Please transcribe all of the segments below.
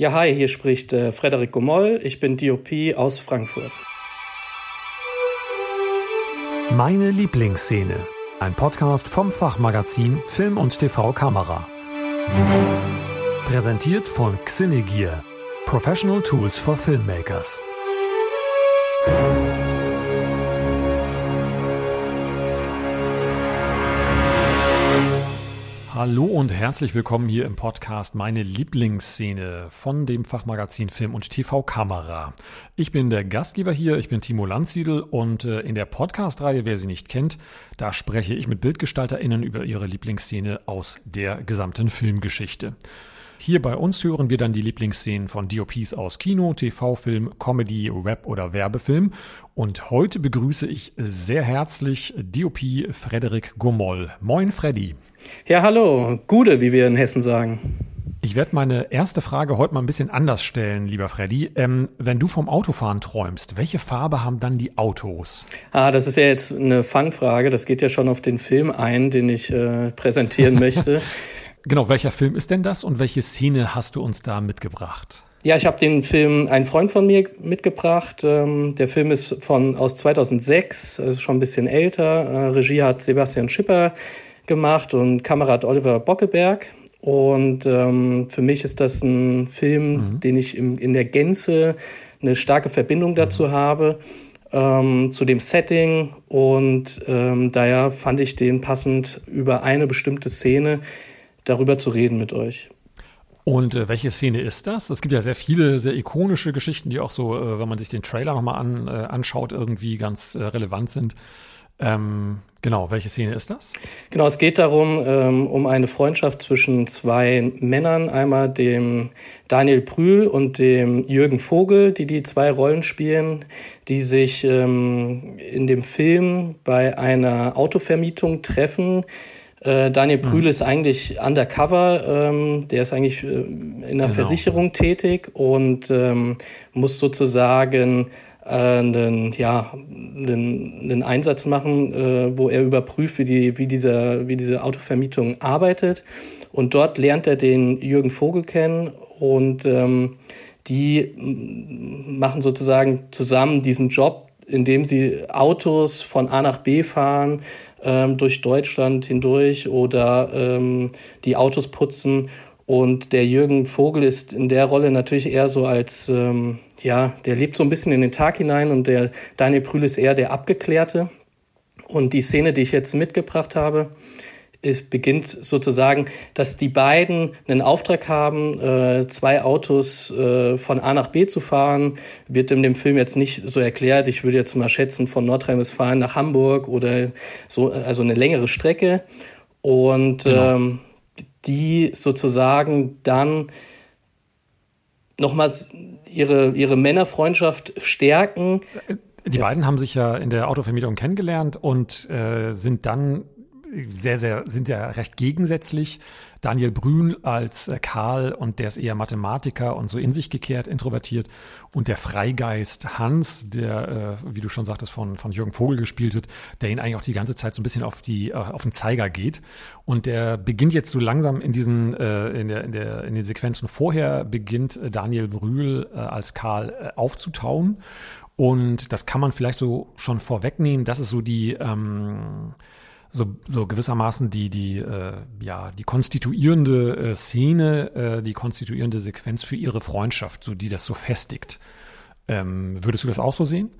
Ja, hi, hier spricht äh, Frederik Gomoll. Ich bin DOP aus Frankfurt. Meine Lieblingsszene. Ein Podcast vom Fachmagazin Film und TV Kamera. Präsentiert von Xinegear. Professional Tools for Filmmakers. Hallo und herzlich willkommen hier im Podcast Meine Lieblingsszene von dem Fachmagazin Film und TV Kamera. Ich bin der Gastgeber hier, ich bin Timo Landsiedel und äh, in der Podcast-Reihe, wer sie nicht kennt, da spreche ich mit BildgestalterInnen über ihre Lieblingsszene aus der gesamten Filmgeschichte. Hier bei uns hören wir dann die Lieblingsszenen von DOPs aus Kino, TV-Film, Comedy, Web oder Werbefilm. Und heute begrüße ich sehr herzlich DOP Frederik Gomoll. Moin Freddy. Ja, hallo. Gude, wie wir in Hessen sagen. Ich werde meine erste Frage heute mal ein bisschen anders stellen, lieber Freddy. Ähm, wenn du vom Autofahren träumst, welche Farbe haben dann die Autos? Ah, das ist ja jetzt eine Fangfrage. Das geht ja schon auf den Film ein, den ich äh, präsentieren möchte. Genau, welcher Film ist denn das und welche Szene hast du uns da mitgebracht? Ja, ich habe den Film Ein Freund von mir mitgebracht. Ähm, der Film ist von aus 2006, ist schon ein bisschen älter. Äh, Regie hat Sebastian Schipper gemacht und Kamerad Oliver Bockeberg. Und ähm, für mich ist das ein Film, mhm. den ich im, in der Gänze eine starke Verbindung dazu mhm. habe, ähm, zu dem Setting. Und ähm, daher fand ich den passend über eine bestimmte Szene, darüber zu reden mit euch. Und äh, welche Szene ist das? Es gibt ja sehr viele, sehr ikonische Geschichten, die auch so, äh, wenn man sich den Trailer nochmal an, äh, anschaut, irgendwie ganz äh, relevant sind. Ähm, genau, welche Szene ist das? Genau, es geht darum, ähm, um eine Freundschaft zwischen zwei Männern, einmal dem Daniel Brühl und dem Jürgen Vogel, die die zwei Rollen spielen, die sich ähm, in dem Film bei einer Autovermietung treffen äh, Daniel Brühl mhm. ist eigentlich undercover, ähm, der ist eigentlich äh, in der genau. Versicherung tätig und ähm, muss sozusagen äh, einen, ja, einen, einen Einsatz machen, äh, wo er überprüft, wie, die, wie, dieser, wie diese Autovermietung arbeitet. Und dort lernt er den Jürgen Vogel kennen und ähm, die machen sozusagen zusammen diesen Job, indem sie Autos von A nach B fahren, ähm, durch Deutschland hindurch oder ähm, die Autos putzen. Und der Jürgen Vogel ist in der Rolle natürlich eher so als, ähm, ja, der lebt so ein bisschen in den Tag hinein und der Daniel Brühl ist eher der Abgeklärte. Und die Szene, die ich jetzt mitgebracht habe, es beginnt sozusagen, dass die beiden einen Auftrag haben, äh, zwei Autos äh, von A nach B zu fahren. Wird in dem Film jetzt nicht so erklärt. Ich würde jetzt mal schätzen, von Nordrhein-Westfalen nach Hamburg oder so, also eine längere Strecke. Und genau. ähm, die sozusagen dann nochmals ihre, ihre Männerfreundschaft stärken. Die beiden haben sich ja in der Autovermietung kennengelernt und äh, sind dann sehr, sehr, sind ja recht gegensätzlich. Daniel Brühl als äh, Karl und der ist eher Mathematiker und so in sich gekehrt, introvertiert. Und der Freigeist Hans, der, äh, wie du schon sagtest, von, von Jürgen Vogel gespielt wird, der ihn eigentlich auch die ganze Zeit so ein bisschen auf die, äh, auf den Zeiger geht. Und der beginnt jetzt so langsam in diesen, in der, in der, in den Sequenzen vorher beginnt Daniel Brühl als Karl aufzutauen. Und das kann man vielleicht so schon vorwegnehmen. Das ist so die, ähm, so, so gewissermaßen die, die, äh, ja, die konstituierende äh, Szene, äh, die konstituierende Sequenz für ihre Freundschaft, so die das so festigt. Ähm, würdest du das auch so sehen?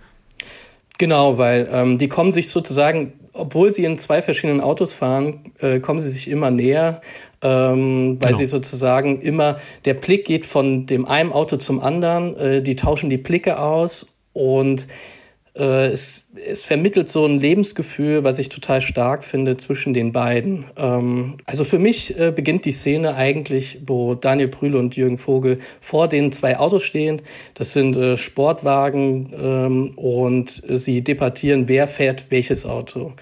Genau, weil ähm, die kommen sich sozusagen, obwohl sie in zwei verschiedenen Autos fahren, äh, kommen sie sich immer näher, ähm, weil genau. sie sozusagen immer, der Blick geht von dem einen Auto zum anderen, äh, die tauschen die Blicke aus und äh, es, es vermittelt so ein Lebensgefühl, was ich total stark finde zwischen den beiden. Ähm, also für mich äh, beginnt die Szene eigentlich, wo Daniel Brühl und Jürgen Vogel vor den zwei Autos stehen. Das sind äh, Sportwagen ähm, und sie debattieren, wer fährt welches Auto.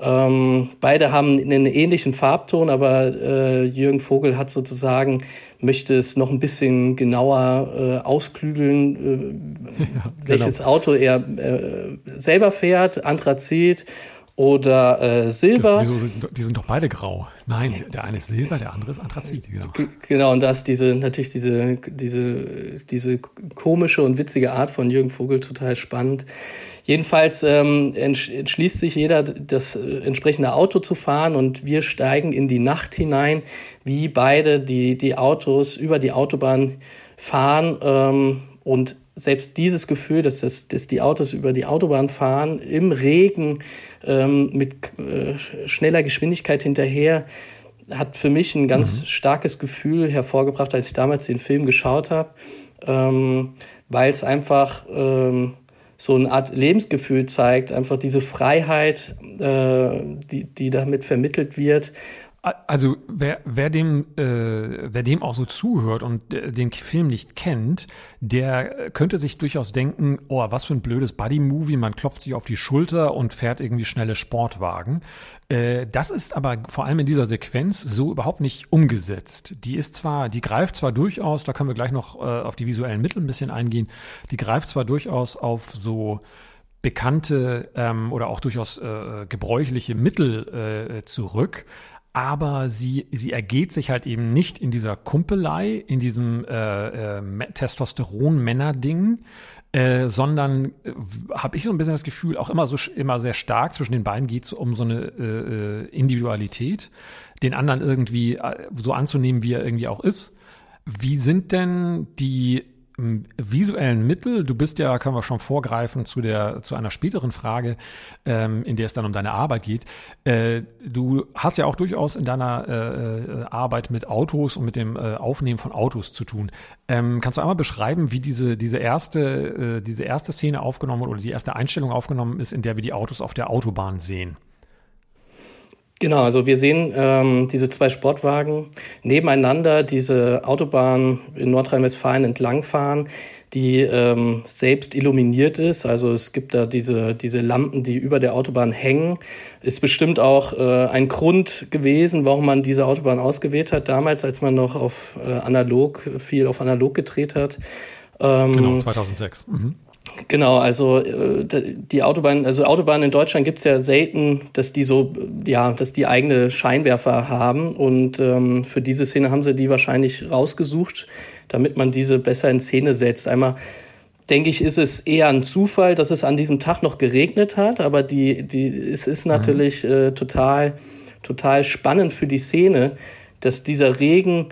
Ähm, beide haben einen ähnlichen Farbton, aber äh, Jürgen Vogel hat sozusagen möchte es noch ein bisschen genauer äh, ausklügeln, äh, ja, welches genau. Auto er äh, selber fährt, Anthrazit. oder äh, Silber. Wieso sind, die sind doch beide grau? Nein, der eine ist Silber, der andere ist Anthrazit. Genau, genau und das diese natürlich diese diese diese komische und witzige Art von Jürgen Vogel total spannend. Jedenfalls ähm, entschließt sich jeder, das äh, entsprechende Auto zu fahren und wir steigen in die Nacht hinein, wie beide die die Autos über die Autobahn fahren ähm, und selbst dieses Gefühl, dass, das, dass die Autos über die Autobahn fahren, im Regen, ähm, mit äh, schneller Geschwindigkeit hinterher, hat für mich ein ganz mhm. starkes Gefühl hervorgebracht, als ich damals den Film geschaut habe, ähm, weil es einfach ähm, so eine Art Lebensgefühl zeigt, einfach diese Freiheit, äh, die, die damit vermittelt wird also wer, wer dem, äh, wer dem auch so zuhört und äh, den Film nicht kennt, der könnte sich durchaus denken, oh, was für ein blödes Buddy-Movie, man klopft sich auf die Schulter und fährt irgendwie schnelle Sportwagen. Äh, das ist aber vor allem in dieser Sequenz so überhaupt nicht umgesetzt. Die ist zwar, die greift zwar durchaus, da können wir gleich noch äh, auf die visuellen Mittel ein bisschen eingehen, die greift zwar durchaus auf so bekannte ähm, oder auch durchaus äh, gebräuchliche Mittel äh, zurück, aber sie, sie ergeht sich halt eben nicht in dieser Kumpelei, in diesem äh, äh, Testosteron-Männer-Ding, äh, sondern äh, habe ich so ein bisschen das Gefühl, auch immer so immer sehr stark zwischen den beiden geht es um so eine äh, äh, Individualität, den anderen irgendwie so anzunehmen, wie er irgendwie auch ist. Wie sind denn die visuellen Mittel. Du bist ja, können wir schon vorgreifen zu der zu einer späteren Frage, ähm, in der es dann um deine Arbeit geht. Äh, du hast ja auch durchaus in deiner äh, äh Arbeit mit Autos und mit dem äh, Aufnehmen von Autos zu tun. Ähm, kannst du einmal beschreiben, wie diese diese erste äh, diese erste Szene aufgenommen oder die erste Einstellung aufgenommen ist, in der wir die Autos auf der Autobahn sehen? Genau, also wir sehen ähm, diese zwei Sportwagen nebeneinander diese Autobahn in Nordrhein-Westfalen entlangfahren, die ähm, selbst illuminiert ist. Also es gibt da diese, diese Lampen, die über der Autobahn hängen. Ist bestimmt auch äh, ein Grund gewesen, warum man diese Autobahn ausgewählt hat, damals, als man noch auf äh, analog, viel auf analog gedreht hat. Ähm, genau, 2006. Mhm. Genau, also äh, die Autobahn, also Autobahnen in Deutschland gibt's ja selten, dass die so, ja, dass die eigene Scheinwerfer haben. Und ähm, für diese Szene haben sie die wahrscheinlich rausgesucht, damit man diese besser in Szene setzt. Einmal denke ich, ist es eher ein Zufall, dass es an diesem Tag noch geregnet hat, aber die, die, es ist mhm. natürlich äh, total, total spannend für die Szene, dass dieser Regen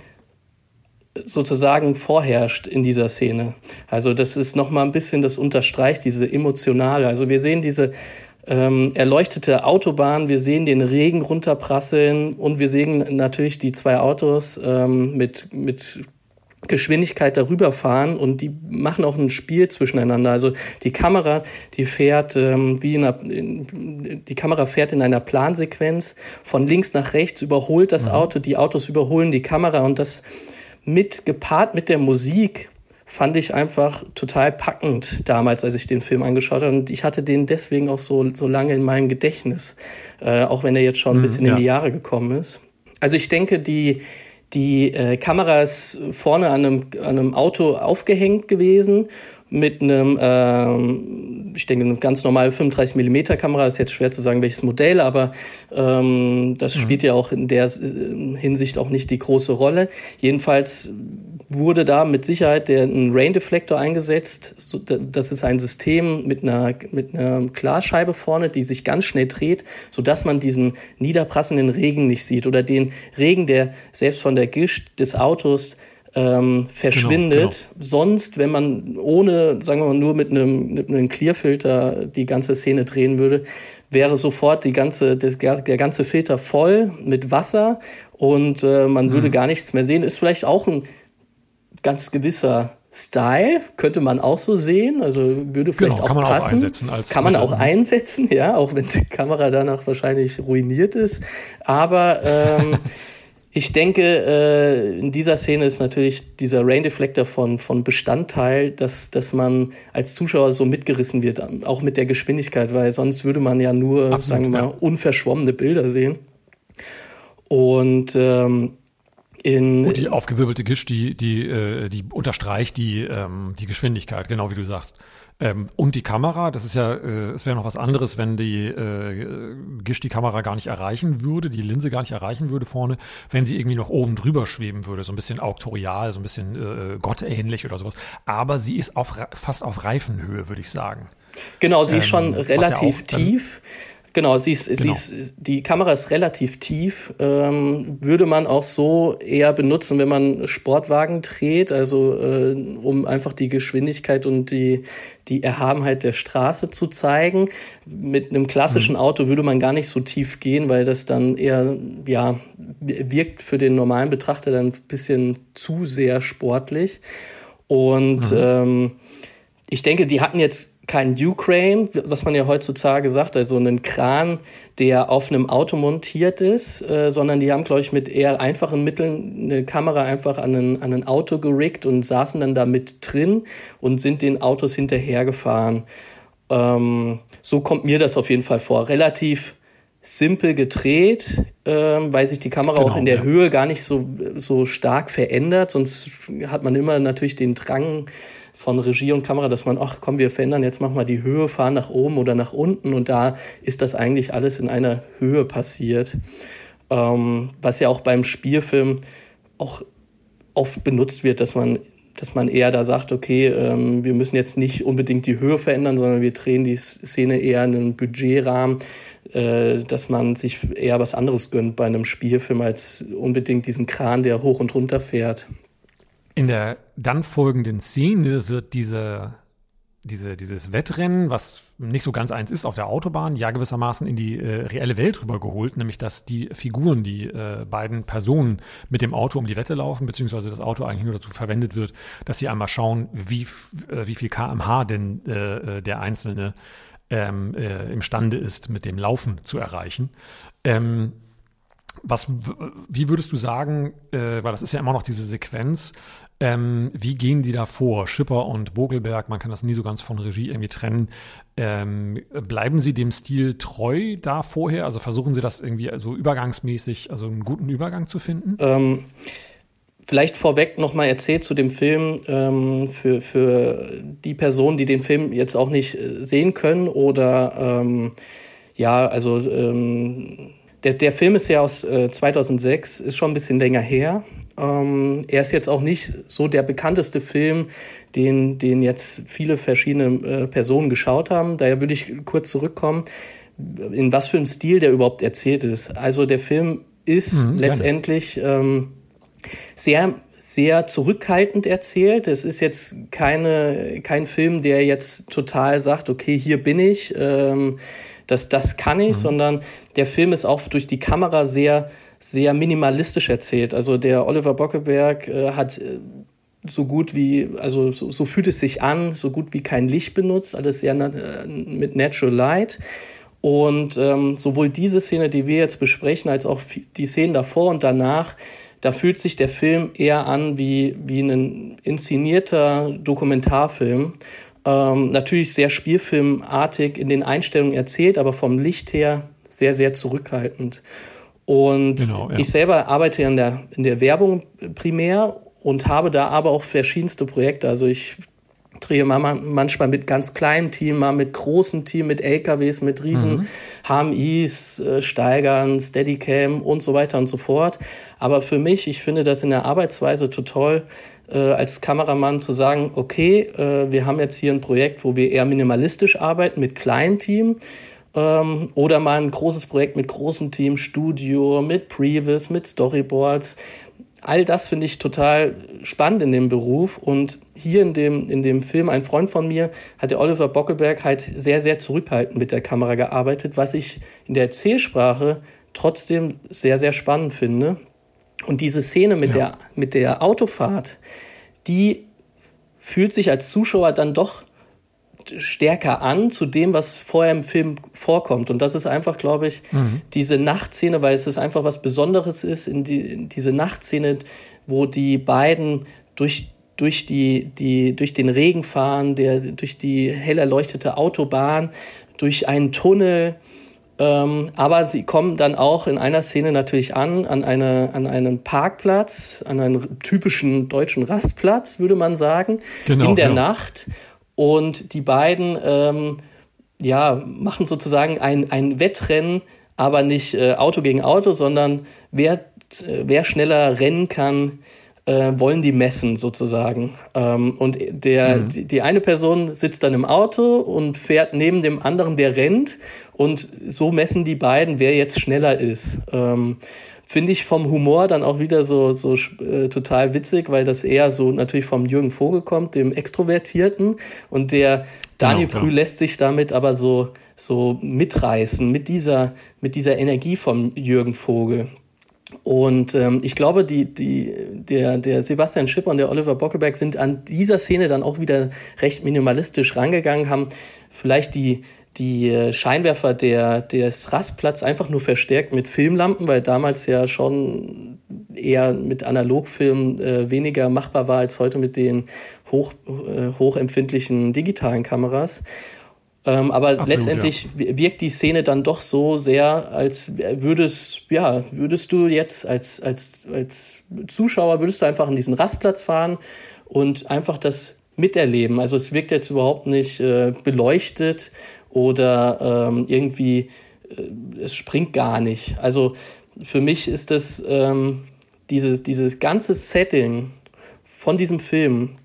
sozusagen vorherrscht in dieser Szene. Also das ist noch mal ein bisschen, das unterstreicht diese emotionale. Also wir sehen diese ähm, erleuchtete Autobahn, wir sehen den Regen runterprasseln und wir sehen natürlich die zwei Autos ähm, mit, mit Geschwindigkeit darüber fahren und die machen auch ein Spiel zwischeneinander. Also die Kamera, die fährt ähm, wie in einer, in, die Kamera fährt in einer Plansequenz von links nach rechts, überholt das mhm. Auto, die Autos überholen die Kamera und das mit gepaart mit der Musik fand ich einfach total packend damals, als ich den Film angeschaut habe. Und ich hatte den deswegen auch so, so lange in meinem Gedächtnis, äh, auch wenn er jetzt schon ein hm, bisschen ja. in die Jahre gekommen ist. Also ich denke, die, die äh, Kamera ist vorne an einem, an einem Auto aufgehängt gewesen mit einem, ähm, ich denke, eine ganz normale 35 mm Kamera, ist jetzt schwer zu sagen, welches Modell, aber ähm, das mhm. spielt ja auch in der äh, Hinsicht auch nicht die große Rolle. Jedenfalls wurde da mit Sicherheit der, ein Rain-Deflektor eingesetzt. Das ist ein System mit einer, mit einer Klarscheibe vorne, die sich ganz schnell dreht, sodass man diesen niederprassenden Regen nicht sieht oder den Regen, der selbst von der Gischt des Autos ähm, verschwindet. Genau, genau. Sonst, wenn man ohne, sagen wir mal, nur mit einem, mit einem Clearfilter die ganze Szene drehen würde, wäre sofort die ganze, das, der ganze Filter voll mit Wasser und äh, man mhm. würde gar nichts mehr sehen. Ist vielleicht auch ein ganz gewisser Style, könnte man auch so sehen. Also würde vielleicht genau, auch passen. Auch kann man auch einsetzen, ja, auch wenn die Kamera danach wahrscheinlich ruiniert ist. Aber ähm, Ich denke, äh, in dieser Szene ist natürlich dieser Rain Deflector von, von Bestandteil, dass, dass man als Zuschauer so mitgerissen wird, auch mit der Geschwindigkeit, weil sonst würde man ja nur, Absolut, sagen wir mal, ja. unverschwommene Bilder sehen. Und ähm, In, und die aufgewirbelte Gischt, die, die, äh, die unterstreicht die, ähm, die Geschwindigkeit, genau wie du sagst. Ähm, und die Kamera, das ist ja, äh, es wäre noch was anderes, wenn die äh, Gischt die Kamera gar nicht erreichen würde, die Linse gar nicht erreichen würde vorne, wenn sie irgendwie noch oben drüber schweben würde, so ein bisschen auktorial, so ein bisschen äh, gottähnlich oder sowas. Aber sie ist auf, fast auf Reifenhöhe, würde ich sagen. Genau, sie ähm, ist schon relativ ja auch, tief. Genau, sie ist, genau. Sie ist, die Kamera ist relativ tief. Ähm, würde man auch so eher benutzen, wenn man Sportwagen dreht, also äh, um einfach die Geschwindigkeit und die, die Erhabenheit der Straße zu zeigen. Mit einem klassischen mhm. Auto würde man gar nicht so tief gehen, weil das dann eher, ja, wirkt für den normalen Betrachter dann ein bisschen zu sehr sportlich. Und mhm. ähm, ich denke, die hatten jetzt kein Ukraine, was man ja heutzutage sagt, also einen Kran, der auf einem Auto montiert ist, äh, sondern die haben, glaube ich, mit eher einfachen Mitteln eine Kamera einfach an ein, an ein Auto gerickt und saßen dann da mit drin und sind den Autos hinterhergefahren. Ähm, so kommt mir das auf jeden Fall vor. Relativ simpel gedreht, ähm, weil sich die Kamera genau, auch in der ja. Höhe gar nicht so, so stark verändert. Sonst hat man immer natürlich den Drang, von Regie und Kamera, dass man, ach komm, wir verändern jetzt mach mal die Höhe, fahren nach oben oder nach unten und da ist das eigentlich alles in einer Höhe passiert. Ähm, was ja auch beim Spielfilm auch oft benutzt wird, dass man dass man eher da sagt, okay, ähm, wir müssen jetzt nicht unbedingt die Höhe verändern, sondern wir drehen die Szene eher in einen Budgetrahmen, äh, dass man sich eher was anderes gönnt bei einem Spielfilm als unbedingt diesen Kran, der hoch und runter fährt. In der dann folgenden Szene wird diese, diese, dieses Wettrennen, was nicht so ganz eins ist auf der Autobahn, ja gewissermaßen in die äh, reelle Welt rübergeholt, nämlich dass die Figuren, die äh, beiden Personen mit dem Auto um die Wette laufen, beziehungsweise das Auto eigentlich nur dazu verwendet wird, dass sie einmal schauen, wie, äh, wie viel kmh denn äh, äh, der Einzelne ähm, äh, imstande ist, mit dem Laufen zu erreichen. Ähm, was, wie würdest du sagen, äh, weil das ist ja immer noch diese Sequenz, ähm, wie gehen die da vor? Schipper und Bogelberg, man kann das nie so ganz von Regie irgendwie trennen. Ähm, bleiben sie dem Stil treu da vorher? Also versuchen sie das irgendwie so übergangsmäßig, also einen guten Übergang zu finden? Ähm, vielleicht vorweg nochmal erzählt zu dem Film ähm, für, für die Personen, die den Film jetzt auch nicht äh, sehen können oder ähm, ja, also ähm, der, der Film ist ja aus äh, 2006, ist schon ein bisschen länger her. Ähm, er ist jetzt auch nicht so der bekannteste Film, den, den jetzt viele verschiedene äh, Personen geschaut haben. Daher würde ich kurz zurückkommen, in was für einem Stil der überhaupt erzählt ist. Also der Film ist mhm, letztendlich ähm, sehr sehr zurückhaltend erzählt. Es ist jetzt keine, kein Film, der jetzt total sagt, okay, hier bin ich, ähm, das, das kann ich, mhm. sondern der Film ist auch durch die Kamera sehr sehr minimalistisch erzählt. Also der Oliver Bockeberg äh, hat äh, so gut wie, also so, so, fühlt es sich an, so gut wie kein Licht benutzt, alles sehr äh, mit Natural Light. Und ähm, sowohl diese Szene, die wir jetzt besprechen, als auch die Szenen davor und danach, da fühlt sich der Film eher an wie, wie ein inszenierter Dokumentarfilm. Ähm, natürlich sehr spielfilmartig in den Einstellungen erzählt, aber vom Licht her sehr, sehr zurückhaltend. Und genau, ja. ich selber arbeite in der, in der Werbung primär und habe da aber auch verschiedenste Projekte. Also ich drehe manchmal mit ganz kleinem Team, mal mit großem Team, mit LKWs, mit riesen mhm. HMIs, äh, Steigern, Steadicam und so weiter und so fort. Aber für mich, ich finde das in der Arbeitsweise total äh, als Kameramann zu sagen, okay, äh, wir haben jetzt hier ein Projekt, wo wir eher minimalistisch arbeiten mit kleinem Team ähm, oder mal ein großes Projekt mit großem Team, Studio, mit Previs, mit Storyboards. All das finde ich total spannend in dem Beruf. Und hier in dem, in dem Film, ein Freund von mir, hat der Oliver Bockelberg halt sehr, sehr zurückhaltend mit der Kamera gearbeitet, was ich in der Erzählsprache trotzdem sehr, sehr spannend finde. Und diese Szene mit, ja. der, mit der Autofahrt, die fühlt sich als Zuschauer dann doch stärker an zu dem, was vorher im Film vorkommt. Und das ist einfach, glaube ich, mhm. diese Nachtszene, weil es ist einfach was Besonderes ist, in, die, in diese Nachtszene, wo die beiden durch durch die, die, durch den Regen fahren, der, durch die hell erleuchtete Autobahn, durch einen Tunnel Ähm, aber sie kommen dann auch in einer Szene natürlich an, an, eine, an einen Parkplatz, an einen typischen deutschen Rastplatz, würde man sagen, genau, in der genau. Nacht. Und die beiden ähm, ja, machen sozusagen ein, ein Wettrennen, aber nicht äh, Auto gegen Auto, sondern wer, äh, wer schneller rennen kann, äh, wollen die messen sozusagen. Ähm, und der, mhm. die, die, eine Person sitzt dann im Auto und fährt neben dem anderen, der rennt. Und so messen die beiden, wer jetzt schneller ist. Ähm, Finde ich vom Humor dann auch wieder so, so äh, total witzig, weil das eher so natürlich vom Jürgen Vogel kommt, dem Extrovertierten. Und der Daniel genau, Brühl lässt sich damit aber so, so mitreißen, mit dieser, mit dieser Energie vom Jürgen Vogel. Und ähm, ich glaube, die, die, der, der Sebastian Schipper und der Oliver Bockeberg sind an dieser Szene dann auch wieder recht minimalistisch rangegangen, haben vielleicht die, die äh, Scheinwerfer der, des Rastplatz einfach nur verstärkt mit Filmlampen, weil damals ja schon eher mit Analogfilmen äh, weniger machbar war als heute mit den hoch, äh, hochempfindlichen digitalen Kameras. Ähm, aber Absolut, letztendlich ja. wirkt die Szene dann doch so sehr, als würdest, ja, würdest du jetzt als, als, als Zuschauer, würdest du einfach an diesen Rastplatz fahren und einfach das miterleben. Also es wirkt jetzt überhaupt nicht äh, beleuchtet oder ähm, irgendwie, äh, es springt gar nicht. Also für mich ist das ähm, dieses, dieses ganze Setting von diesem Film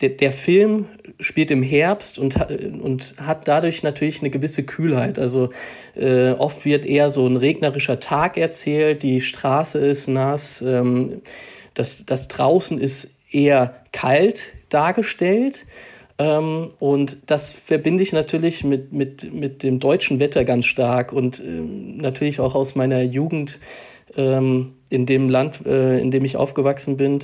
der, der Film spielt im Herbst und, und hat dadurch natürlich eine gewisse Kühlheit. Also äh, oft wird eher so ein regnerischer Tag erzählt, die Straße ist nass, ähm, das, das draußen ist eher kalt dargestellt. Ähm, und das verbinde ich natürlich mit, mit, mit dem deutschen Wetter ganz stark und ähm, natürlich auch aus meiner Jugend ähm, in dem Land, äh, in dem ich aufgewachsen bin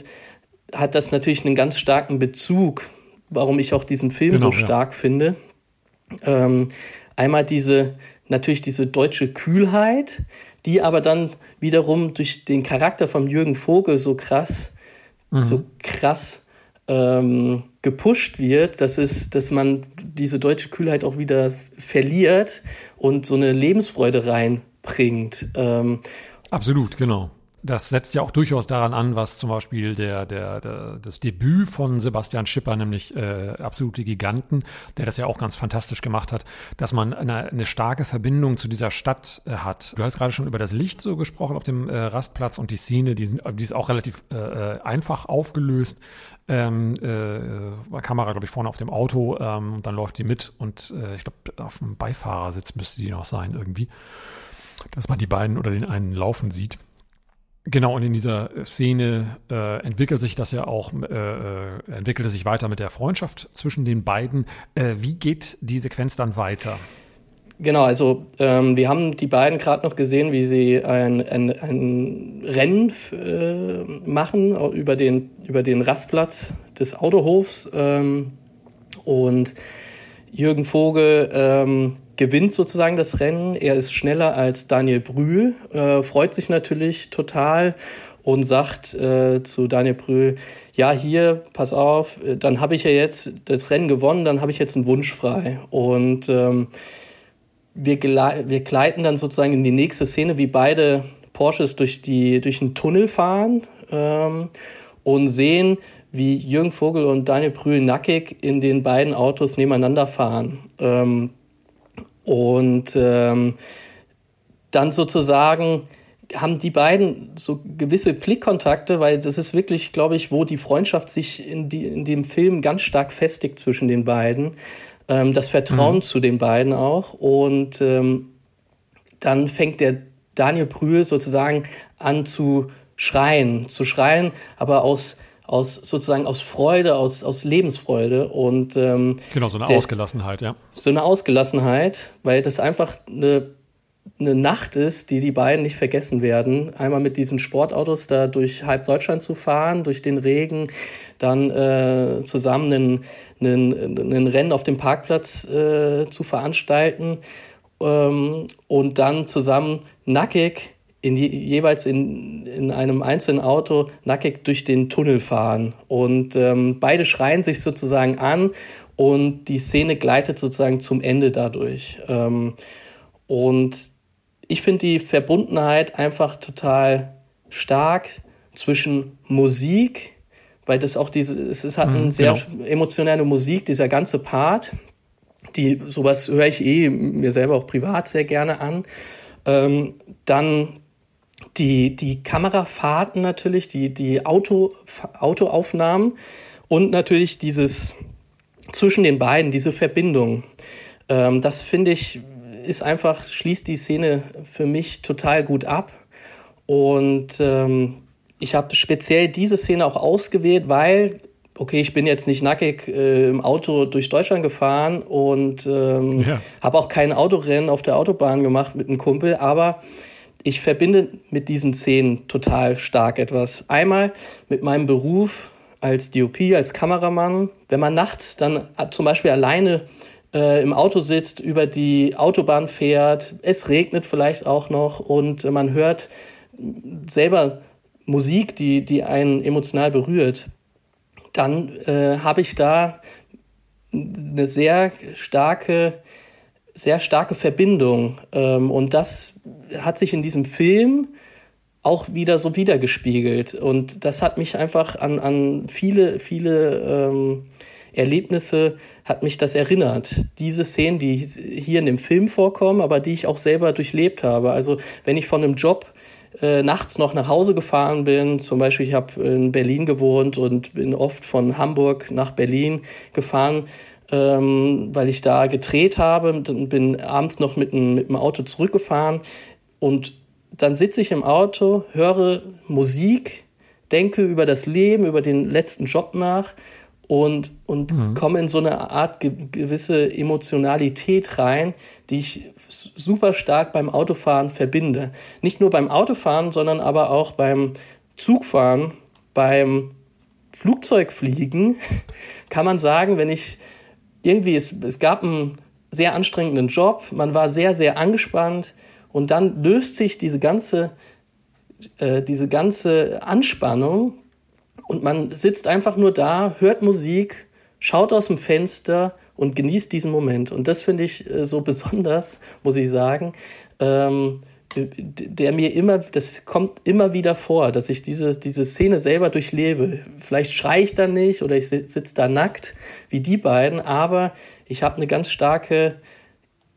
hat das natürlich einen ganz starken Bezug, warum ich auch diesen Film genau, so stark ja. finde. Ähm, einmal diese, natürlich diese deutsche Kühlheit, die aber dann wiederum durch den Charakter von Jürgen Vogel so krass, mhm. so krass ähm, gepusht wird, dass es, dass man diese deutsche Kühlheit auch wieder verliert und so eine Lebensfreude reinbringt. Ähm, Absolut, genau. Das setzt ja auch durchaus daran an, was zum Beispiel der, der, der das Debüt von Sebastian Schipper, nämlich äh, Absolute Giganten, der das ja auch ganz fantastisch gemacht hat, dass man eine, eine starke Verbindung zu dieser Stadt äh, hat. Du hast gerade schon über das Licht so gesprochen auf dem äh, Rastplatz und die Szene, die, sind, die ist auch relativ äh, äh einfach aufgelöst. Ähm, äh, Kamera, glaube ich, vorne auf dem Auto, ähm, dann läuft sie mit und äh, ich glaube, auf dem Beifahrersitz müsste die noch sein irgendwie, dass man die beiden oder den einen laufen sieht. Genau, und in dieser Szene äh, entwickelt sich das ja auch, äh, äh, entwickelt sich weiter mit der Freundschaft zwischen den beiden. Äh, wie geht die Sequenz dann weiter? Genau, also ähm, wir haben die beiden gerade noch gesehen, wie sie ein, ein, ein Rennen äh, machen über den, über den Rastplatz des Autohofs. Ähm, und Jürgen Vogel ähm, gewinnt sozusagen das Rennen. Er ist schneller als Daniel Brühl, äh, freut sich natürlich total und sagt äh, zu Daniel Brühl, ja, hier, pass auf, äh, dann habe ich ja jetzt das Rennen gewonnen, dann habe ich jetzt einen Wunsch frei. Und ähm, wir, wir gleiten dann sozusagen in die nächste Szene, wie beide Porsches durch, die, durch einen Tunnel fahren ähm, und sehen, wie Jürgen Vogel und Daniel Brühl nackig in den beiden Autos nebeneinander fahren. Ähm, und ähm, dann sozusagen haben die beiden so gewisse Blickkontakte, weil das ist wirklich, glaube ich, wo die Freundschaft sich in, die, in dem Film ganz stark festigt zwischen den beiden. Ähm, das Vertrauen mhm. zu den beiden auch. Und ähm, dann fängt der Daniel Brühl sozusagen an zu schreien, zu schreien, aber aus aus sozusagen aus Freude, aus, aus Lebensfreude und ähm, genau so eine der, Ausgelassenheit, ja. So eine Ausgelassenheit, weil das einfach eine, eine Nacht ist, die die beiden nicht vergessen werden. Einmal mit diesen Sportautos da durch halb Deutschland zu fahren, durch den Regen, dann äh, zusammen einen, einen, einen Rennen auf dem Parkplatz äh, zu veranstalten ähm, und dann zusammen nackig in je, jeweils in, in einem einzelnen Auto nackig durch den Tunnel fahren. Und ähm, beide schreien sich sozusagen an und die Szene gleitet sozusagen zum Ende dadurch. Ähm, Und ich finde die Verbundenheit einfach total stark zwischen Musik, weil das auch diese, es ist halt mhm, eine sehr genau. emotionale Musik, dieser ganze Part. Die, sowas höre ich eh mir selber auch privat sehr gerne an. Ähm, dann die, die Kamerafahrten natürlich, die, die Auto, Autoaufnahmen und natürlich dieses zwischen den beiden, diese Verbindung. Ähm, das finde ich, ist einfach, schließt die Szene für mich total gut ab. Und ähm, ich habe speziell diese Szene auch ausgewählt, weil, okay, ich bin jetzt nicht nackig äh, im Auto durch Deutschland gefahren und ähm, ja. habe auch kein Autorennen auf der Autobahn gemacht mit einem Kumpel, aber ich verbinde mit diesen Szenen total stark etwas. Einmal mit meinem Beruf als DOP, als Kameramann. Wenn man nachts dann zum Beispiel alleine äh, im Auto sitzt, über die Autobahn fährt, es regnet vielleicht auch noch und man hört selber Musik, die, die einen emotional berührt, dann äh, habe ich da eine sehr starke, sehr starke Verbindung. Ähm, und das hat sich in diesem Film auch wieder so wiedergespiegelt. Und das hat mich einfach an, an viele, viele ähm, Erlebnisse, hat mich das erinnert. Diese Szenen, die hier in dem Film vorkommen, aber die ich auch selber durchlebt habe. Also wenn ich von einem Job äh, nachts noch nach Hause gefahren bin. Zum Beispiel, ich habe in Berlin gewohnt und bin oft von Hamburg nach Berlin gefahren, ähm, weil ich da gedreht habe. Dann bin abends noch mit, ein, mit dem Auto zurückgefahren und dann sitze ich im Auto, höre Musik, denke über das Leben, über den letzten Job nach und, und mhm. komme in so eine Art ge gewisse Emotionalität rein, die ich super stark beim Autofahren verbinde. Nicht nur beim Autofahren, sondern aber auch beim Zugfahren, beim Flugzeugfliegen kann man sagen, wenn ich irgendwie, es, es gab einen sehr anstrengenden Job, man war sehr, sehr angespannt und dann löst sich diese ganze, äh, diese ganze Anspannung und man sitzt einfach nur da, hört Musik, schaut aus dem Fenster und genießt diesen Moment. Und das finde ich äh, so besonders, muss ich sagen. Ähm, der mir immer, das kommt immer wieder vor, dass ich diese, diese Szene selber durchlebe. Vielleicht schreie ich dann nicht oder ich sitze da nackt wie die beiden, aber ich habe eine ganz starke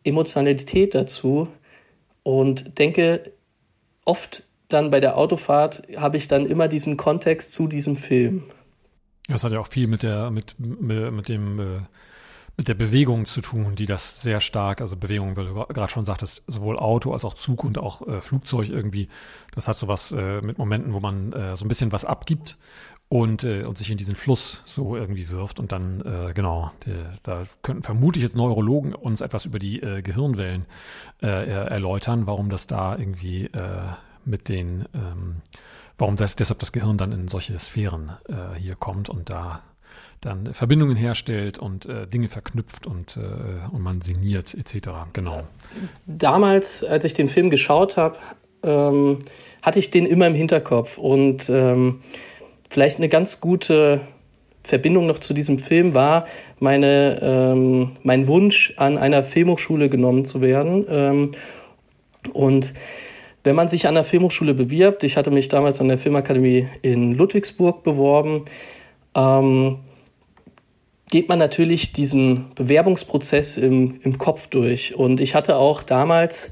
Emotionalität dazu und denke oft dann bei der Autofahrt habe ich dann immer diesen Kontext zu diesem Film. Das hat ja auch viel mit der, mit, mit dem, äh, mit der Bewegung zu tun, die das sehr stark, also Bewegung, weil du gerade schon sagtest, sowohl Auto als auch Zug und auch äh, Flugzeug irgendwie, das hat so was äh, mit Momenten, wo man äh, so ein bisschen was abgibt und, äh, und sich in diesen Fluss so irgendwie wirft und dann, äh, genau, der, da könnten vermutlich jetzt Neurologen uns etwas über die äh, Gehirnwellen erläutern, warum das da irgendwie mit den, ähm, warum das, deshalb das Gehirn dann in solche Sphären hier kommt und da dann Verbindungen herstellt und äh, Dinge verknüpft und, äh, und man sinniert etc. Genau. Damals, als ich den Film geschaut habe, ähm, hatte ich den immer im Hinterkopf und ähm, vielleicht eine ganz gute Verbindung noch zu diesem Film war meine, ähm, mein Wunsch, an einer Filmhochschule genommen zu werden. Ähm, und wenn man sich an der Filmhochschule bewirbt, ich hatte mich damals an der Filmakademie in Ludwigsburg beworben, ähm, geht man natürlich diesen Bewerbungsprozess im, im Kopf durch. Und ich hatte auch damals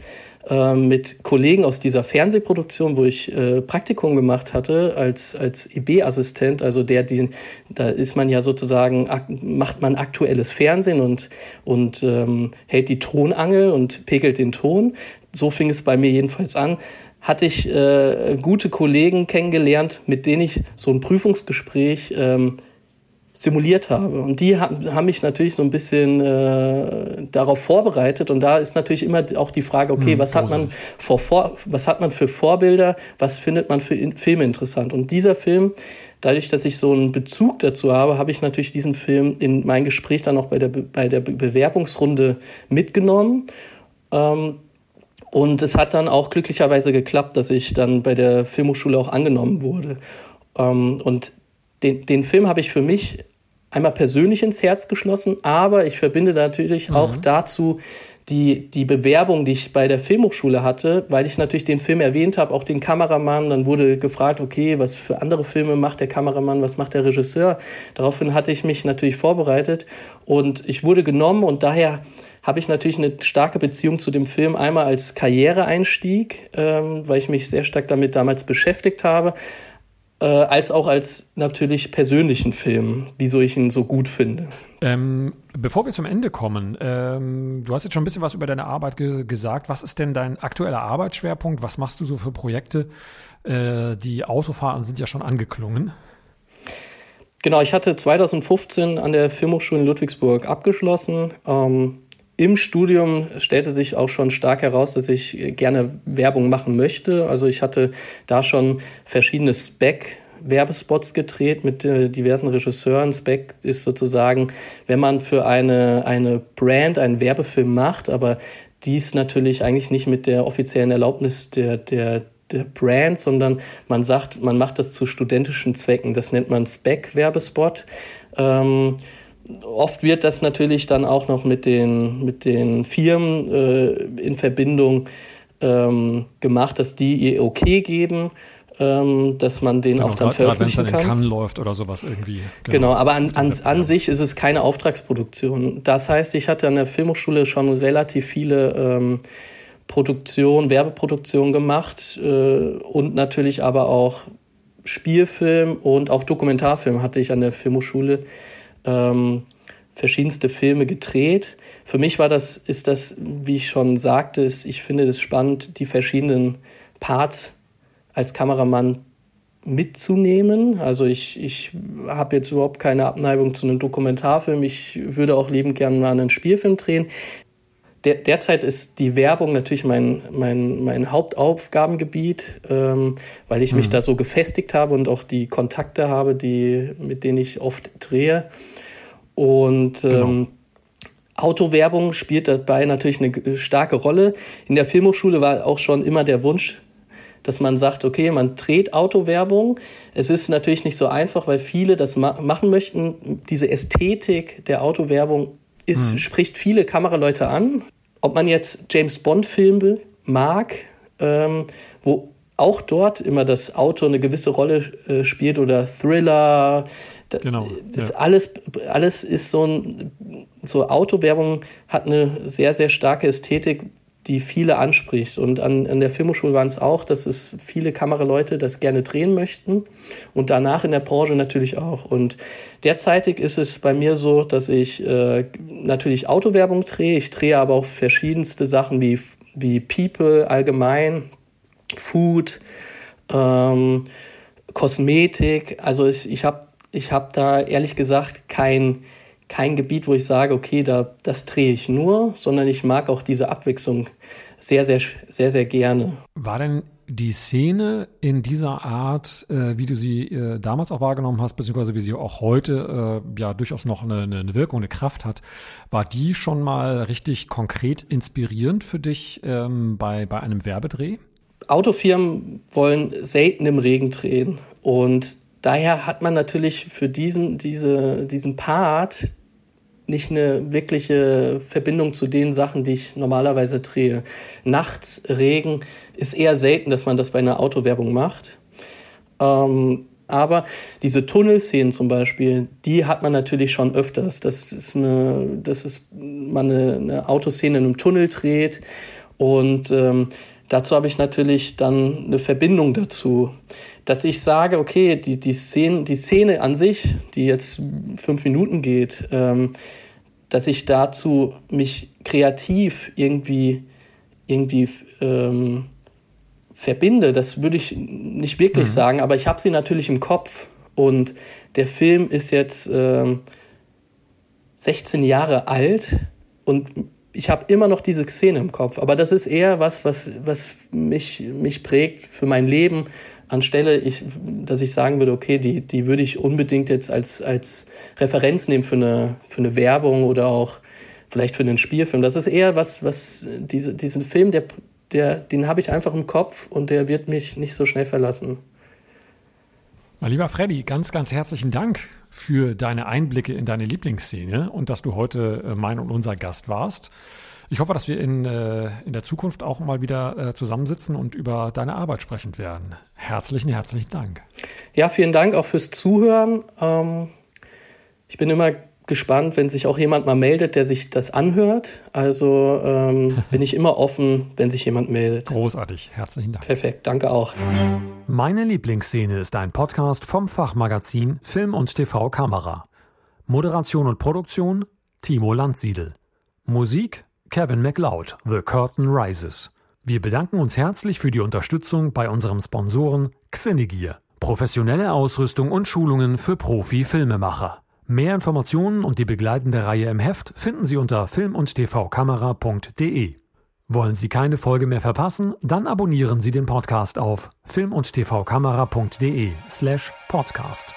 äh, mit Kollegen aus dieser Fernsehproduktion, wo ich äh, Praktikum gemacht hatte als, als IB-Assistent, also der, die, da ist man ja sozusagen, macht man aktuelles Fernsehen und, und ähm, hält die Tonangel und pegelt den Ton so fing es bei mir jedenfalls an, hatte ich äh, gute Kollegen kennengelernt, mit denen ich so ein Prüfungsgespräch ähm, simuliert habe. Und die haben, mich natürlich so ein bisschen äh, darauf vorbereitet. Und da ist natürlich immer auch die Frage, okay, hm, was, hat man vor, vor, was hat man für Vorbilder, was findet man für Filme interessant? Und dieser Film, dadurch, dass ich so einen Bezug dazu habe, habe ich natürlich diesen Film in mein Gespräch dann auch bei der, bei der Bewerbungsrunde mitgenommen. Ähm, und es hat dann auch glücklicherweise geklappt, dass ich dann bei der Filmhochschule auch angenommen wurde. Ähm, und den, den Film habe ich für mich einmal persönlich ins Herz geschlossen, aber ich verbinde natürlich mhm. auch dazu die, die Bewerbung, die ich bei der Filmhochschule hatte, weil ich natürlich den Film erwähnt habe, auch den Kameramann, dann wurde gefragt, okay, was für andere Filme macht der Kameramann, was macht der Regisseur. Daraufhin hatte ich mich natürlich vorbereitet und ich wurde genommen und daher habe ich natürlich eine starke Beziehung zu dem Film. Einmal als Karriereeinstieg, ähm, weil ich mich sehr stark damit damals beschäftigt habe, äh, als auch als natürlich persönlichen Film, wieso ich ihn so gut finde. Ähm, bevor wir zum Ende kommen, ähm, du hast jetzt schon ein bisschen was über deine Arbeit ge gesagt. Was ist denn dein aktueller Arbeitsschwerpunkt? Was machst du so für Projekte? Äh, die Autofahrten sind ja schon angeklungen. Genau, ich hatte 2015 an der Filmhochschule in Ludwigsburg abgeschlossen. Ähm, im Studium stellte sich auch schon stark heraus, dass ich gerne Werbung machen möchte. Also ich hatte da schon verschiedene Spec Werbespots gedreht mit äh, diversen Regisseuren. Spec ist sozusagen, wenn man für eine, eine Brand einen Werbefilm macht, aber dies natürlich eigentlich nicht mit der offiziellen Erlaubnis der, der, der Brand, sondern man sagt, man macht das zu studentischen Zwecken. Das nennt man Spec-Werbespot. Ähm, oft wird das natürlich dann auch noch mit den, mit den Firmen äh, in Verbindung ähm, gemacht, dass die ihr Okay geben, ähm, dass man den genau, auch dann veröffentlichen wenn es dann in Cannes läuft oder sowas irgendwie. Genau, genau aber an, an, an sich ist es keine Auftragsproduktion. Das heißt, ich hatte an der Filmhochschule schon relativ viele ähm, Produktionen, Werbeproduktionen gemacht äh, und natürlich aber auch Spielfilm und auch Dokumentarfilm hatte ich an der Filmhochschule ähm, verschiedenste Filme gedreht. Für mich war das, ist das, wie ich schon sagte, ist, ich finde es spannend, die verschiedenen Parts als Kameramann mitzunehmen. Also ich, ich habe jetzt überhaupt keine Abneigung zu einem Dokumentarfilm. Ich würde auch liebend gerne mal einen Spielfilm drehen. Der, derzeit ist die Werbung natürlich mein, mein, mein Hauptaufgabengebiet, ähm, weil ich mich mhm. da so gefestigt habe und auch die Kontakte habe, die, mit denen ich oft drehe. Und genau. ähm, Autowerbung spielt dabei natürlich eine starke Rolle. In der Filmhochschule war auch schon immer der Wunsch, dass man sagt, okay, man dreht Autowerbung. Es ist natürlich nicht so einfach, weil viele das ma machen möchten. Diese Ästhetik der Autowerbung ist, mhm. spricht viele Kameraleute an. Ob man jetzt James Bond-Filme mag, ähm, wo auch dort immer das Auto eine gewisse Rolle äh, spielt oder Thriller, Genau. Das ja. alles, alles ist so ein, so Autowerbung hat eine sehr, sehr starke Ästhetik, die viele anspricht. Und an, an der Filmhochschule waren es auch, dass es viele Kameraleute das gerne drehen möchten und danach in der Branche natürlich auch. Und derzeitig ist es bei mir so, dass ich äh, natürlich Autowerbung drehe. Ich drehe aber auch verschiedenste Sachen wie, wie People allgemein, Food, ähm, Kosmetik. Also ich, ich habe ich hab da ehrlich gesagt kein kein Gebiet, wo ich sage, okay, da, das drehe ich nur, sondern ich mag auch diese Abwechslung sehr, sehr, sehr, sehr gerne. War denn die Szene in dieser Art, äh, wie du sie äh, damals auch wahrgenommen hast, beziehungsweise wie sie auch heute äh, ja durchaus noch eine, eine, Wirkung, eine Kraft hat, war die schon mal richtig konkret inspirierend für dich ähm, bei, bei einem Werbedreh? Autofirmen wollen selten im Regen drehen und daher hat man natürlich für diesen, diese, diesen Part nicht eine wirkliche Verbindung zu den Sachen, die ich normalerweise drehe. Nachts Regen ist eher selten, dass man das bei einer Autowerbung macht. Ähm, aber diese Tunnelszenen zum Beispiel, die hat man natürlich schon öfters. Das ist eine, das ist man eine, eine Autoszene in einem Tunnel dreht und ähm, dazu habe ich natürlich dann eine Verbindung dazu dass ich sage, okay, die, die, Szene, die Szene an sich, die jetzt fünf Minuten geht, ähm, dass ich dazu mich kreativ irgendwie, irgendwie ähm, verbinde, das würde ich nicht wirklich mhm. sagen, aber ich habe sie natürlich im Kopf und der Film ist jetzt ähm, 16 Jahre alt und ich habe immer noch diese Szene im Kopf, aber das ist eher was, was, was mich, mich prägt für mein Leben, anstelle, ich, dass ich sagen würde, okay, die, die würde ich unbedingt jetzt als, als Referenz nehmen für eine, für eine Werbung oder auch vielleicht für einen Spielfilm. Das ist eher was, was diese, diesen Film, der, der, den habe ich einfach im Kopf und der wird mich nicht so schnell verlassen. Mein lieber Freddy, ganz, ganz herzlichen Dank für deine Einblicke in deine Lieblingsszene und dass du heute äh, mein und unser Gast warst. Ich hoffe, dass wir in, äh, in der Zukunft auch mal wieder äh, zusammensitzen und über deine Arbeit sprechen werden. Herzlichen, herzlichen Dank. Ja, vielen Dank auch fürs Zuhören. Ähm, ich bin immer gespannt, wenn sich auch jemand mal meldet, der sich das anhört. Also ähm, bin ich immer offen, wenn sich jemand meldet. Großartig, herzlichen Dank. Perfekt, danke auch. Meine Lieblingsszene ist ein Podcast vom Fachmagazin Film und TV Kamera. Moderation und Produktion Timo Landsiedel. Musik Kevin MacLeod, The Curtain Rises. Wir bedanken uns herzlich für die Unterstützung bei unserem Sponsoren Xenegear. Professionelle Ausrüstung und Schulungen für Profi-Filmemacher. Mehr Informationen und die begleitende Reihe im Heft finden Sie unter film- und tvkamera.de. Wollen Sie keine Folge mehr verpassen? Dann abonnieren Sie den Podcast auf film- und tvkamera.de slash podcast.